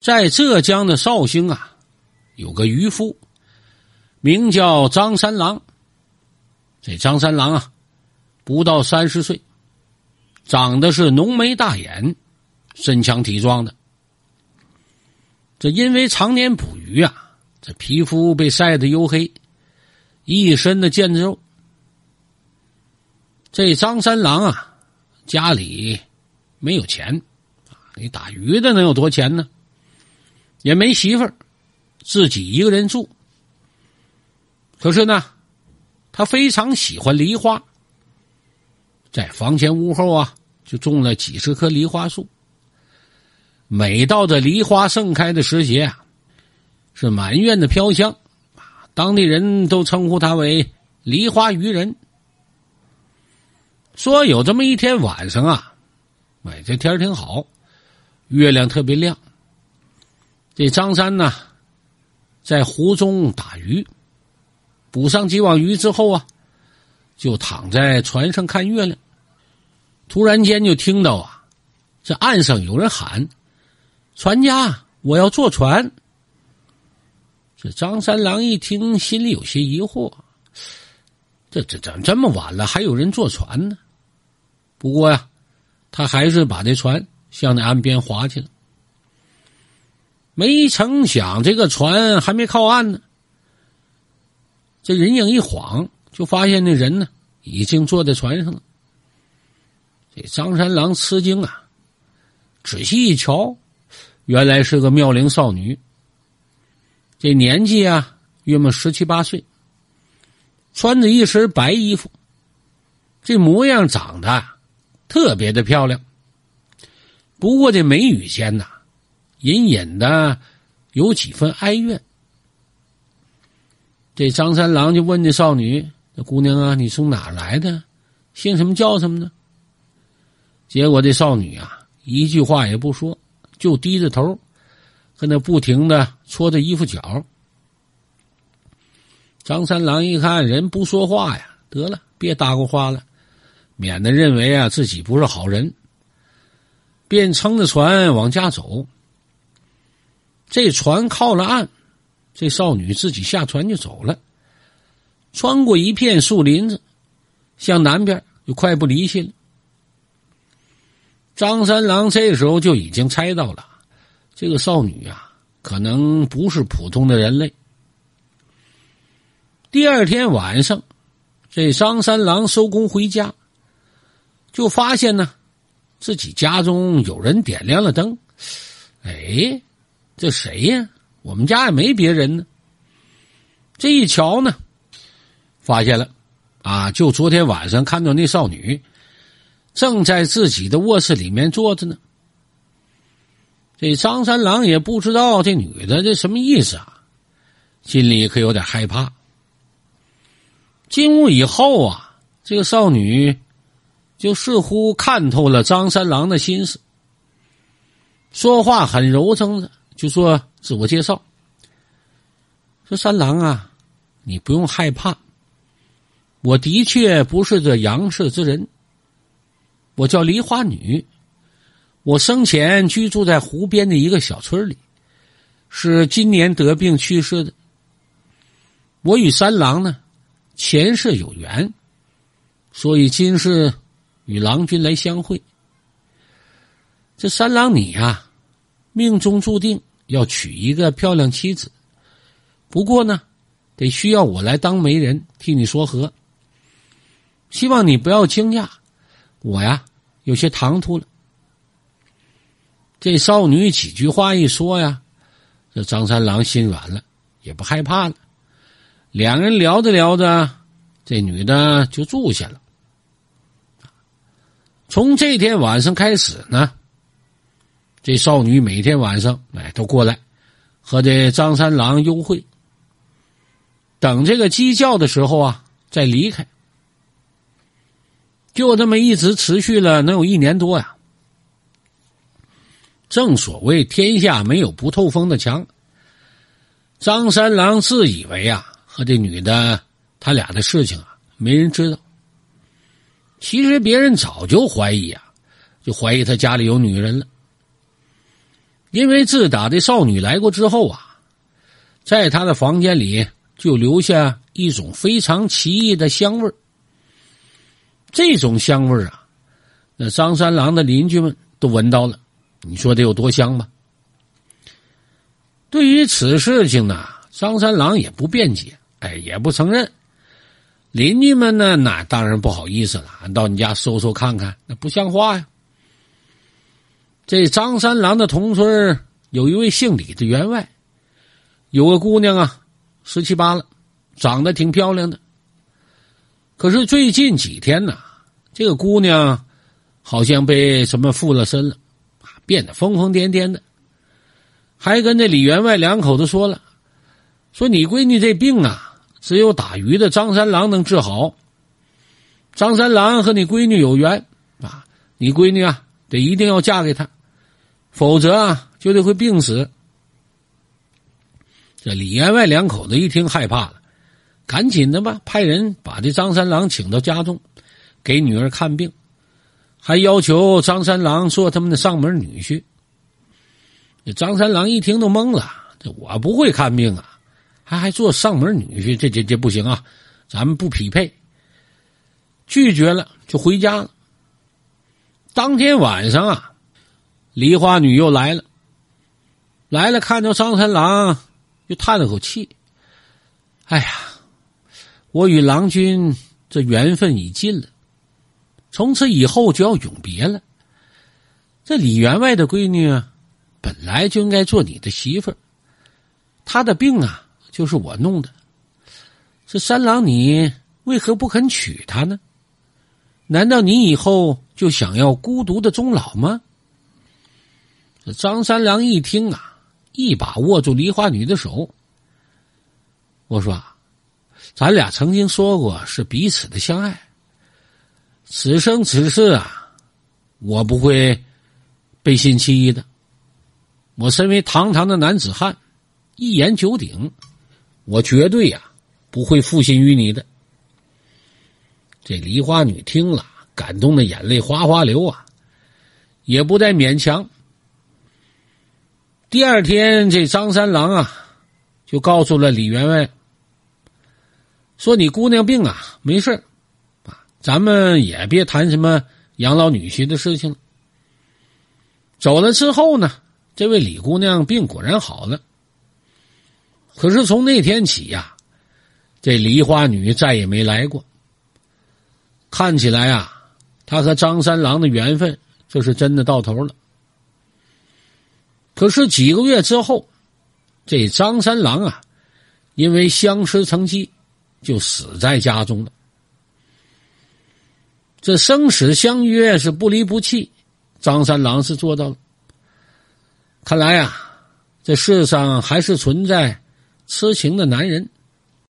在浙江的绍兴啊，有个渔夫，名叫张三郎。这张三郎啊，不到三十岁，长得是浓眉大眼，身强体壮的。这因为常年捕鱼啊，这皮肤被晒得黝黑，一身的腱子肉。这张三郎啊，家里没有钱，你打鱼的能有多钱呢？也没媳妇儿，自己一个人住。可是呢，他非常喜欢梨花，在房前屋后啊，就种了几十棵梨花树。每到这梨花盛开的时节啊，是满院的飘香，当地人都称呼他为“梨花渔人”。说有这么一天晚上啊，哎，这天儿挺好，月亮特别亮。这张三呢，在湖中打鱼，捕上几网鱼之后啊，就躺在船上看月亮。突然间就听到啊，这岸上有人喊：“船家，我要坐船。”这张三郎一听，心里有些疑惑：这这怎么这么晚了，还有人坐船呢？不过呀，他还是把这船向那岸边划去了。没成想，这个船还没靠岸呢，这人影一晃，就发现那人呢已经坐在船上了。这张三郎吃惊啊，仔细一瞧，原来是个妙龄少女。这年纪啊，约莫十七八岁，穿着一身白衣服，这模样长得特别的漂亮。不过这眉宇间呐。隐隐的有几分哀怨。这张三郎就问这少女：“这姑娘啊，你从哪来的？姓什么叫什么呢？”结果这少女啊，一句话也不说，就低着头，跟那不停的搓着衣服角。张三郎一看人不说话呀，得了，别搭过话了，免得认为啊自己不是好人，便撑着船往家走。这船靠了岸，这少女自己下船就走了，穿过一片树林子，向南边就快步离去了。张三郎这时候就已经猜到了，这个少女啊，可能不是普通的人类。第二天晚上，这张三郎收工回家，就发现呢，自己家中有人点亮了灯，哎。这谁呀？我们家也没别人呢。这一瞧呢，发现了，啊，就昨天晚上看到那少女，正在自己的卧室里面坐着呢。这张三郎也不知道这女的这什么意思啊，心里可有点害怕。进屋以后啊，这个少女就似乎看透了张三郎的心思，说话很柔声的。就说自我介绍，说三郎啊，你不用害怕，我的确不是这杨氏之人，我叫梨花女，我生前居住在湖边的一个小村里，是今年得病去世的。我与三郎呢前世有缘，所以今世与郎君来相会。这三郎你呀，命中注定。要娶一个漂亮妻子，不过呢，得需要我来当媒人替你说和。希望你不要惊讶，我呀有些唐突了。这少女几句话一说呀，这张三郎心软了，也不害怕了。两人聊着聊着，这女的就住下了。从这天晚上开始呢。这少女每天晚上哎都过来，和这张三郎幽会。等这个鸡叫的时候啊，再离开。就这么一直持续了能有一年多呀。正所谓天下没有不透风的墙。张三郎自以为啊和这女的他俩的事情啊没人知道。其实别人早就怀疑啊，就怀疑他家里有女人了。因为自打这少女来过之后啊，在他的房间里就留下一种非常奇异的香味儿这种香味儿啊，那张三郎的邻居们都闻到了，你说得有多香吧？对于此事情呢，张三郎也不辩解，哎，也不承认。邻居们呢，那当然不好意思了，到你家搜搜看看，那不像话呀。这张三郎的同村有一位姓李的员外，有个姑娘啊，十七八了，长得挺漂亮的。可是最近几天呢，这个姑娘好像被什么附了身了，变得疯疯癫癫的，还跟这李员外两口子说了，说你闺女这病啊，只有打鱼的张三郎能治好。张三郎和你闺女有缘啊，你闺女啊，得一定要嫁给他。否则啊，就得会病死。这李员外两口子一听害怕了，赶紧的吧，派人把这张三郎请到家中，给女儿看病，还要求张三郎做他们的上门女婿。这张三郎一听都懵了，这我不会看病啊，还还做上门女婿，这这这不行啊，咱们不匹配。拒绝了，就回家了。当天晚上啊。梨花女又来了，来了，看到张三郎，又叹了口气：“哎呀，我与郎君这缘分已尽了，从此以后就要永别了。这李员外的闺女啊，本来就应该做你的媳妇儿，她的病啊，就是我弄的。这三郎，你为何不肯娶她呢？难道你以后就想要孤独的终老吗？”张三良一听啊，一把握住梨花女的手。我说：“啊咱俩曾经说过是彼此的相爱，此生此世啊，我不会背信弃义的。我身为堂堂的男子汉，一言九鼎，我绝对呀不会负心于你的。”这梨花女听了，感动的眼泪哗哗流啊，也不再勉强。第二天，这张三郎啊，就告诉了李员外，说：“你姑娘病啊，没事啊，咱们也别谈什么养老女婿的事情了。”走了之后呢，这位李姑娘病果然好了。可是从那天起呀，这梨花女再也没来过。看起来啊，她和张三郎的缘分，就是真的到头了。可是几个月之后，这张三郎啊，因为相思成疾，就死在家中了。这生死相约是不离不弃，张三郎是做到了。看来啊，这世上还是存在痴情的男人。